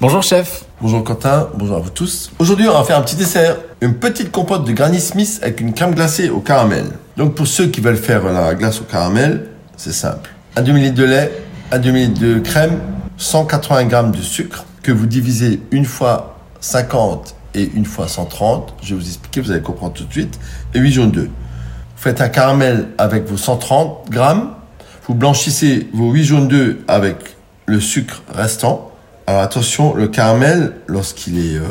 Bonjour chef. Bonjour Quentin, bonjour à vous tous. Aujourd'hui, on va faire un petit dessert, une petite compote de Granny Smith avec une crème glacée au caramel. Donc pour ceux qui veulent faire la glace au caramel, c'est simple. Un demi-litre de lait, un demi-litre de crème, 180 g de sucre que vous divisez une fois 50 et une fois 130. Je vais vous expliquer, vous allez comprendre tout de suite. Et 8 jaunes d'œufs. Vous faites un caramel avec vos 130 grammes. Vous blanchissez vos 8 jaunes d'œufs avec le sucre restant alors attention, le caramel, lorsqu'il est, euh,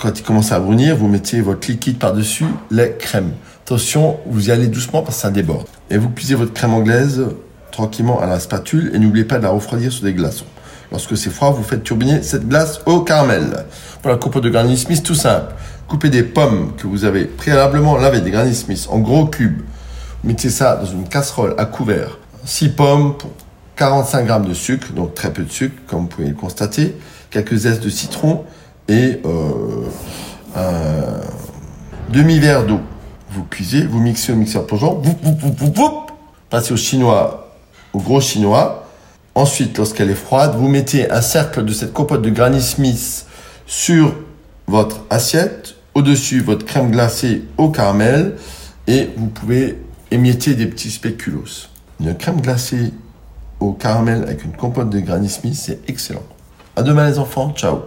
quand il commence à brunir, vous mettez votre liquide par-dessus, lait, crème. Attention, vous y allez doucement parce que ça déborde. Et vous cuisez votre crème anglaise tranquillement à la spatule et n'oubliez pas de la refroidir sur des glaçons. Lorsque c'est froid, vous faites turbiner cette glace au caramel. Pour la compote de Granny Smith, tout simple. Coupez des pommes que vous avez préalablement lavées, des Granny Smith, en gros cubes. Mettez ça dans une casserole à couvert. 6 pommes pour 45 grammes de sucre, donc très peu de sucre, comme vous pouvez le constater, quelques zestes de citron et euh, un demi-verre d'eau. Vous cuisez, vous mixez au mixeur plongeant, vous, vous, vous, passez au chinois, au gros chinois. Ensuite, lorsqu'elle est froide, vous mettez un cercle de cette compote de Granny Smith sur votre assiette, au-dessus votre crème glacée au caramel et vous pouvez émietter des petits spéculoos. Une crème glacée caramel avec une compote de Granny Smith, c'est excellent. À demain les enfants, ciao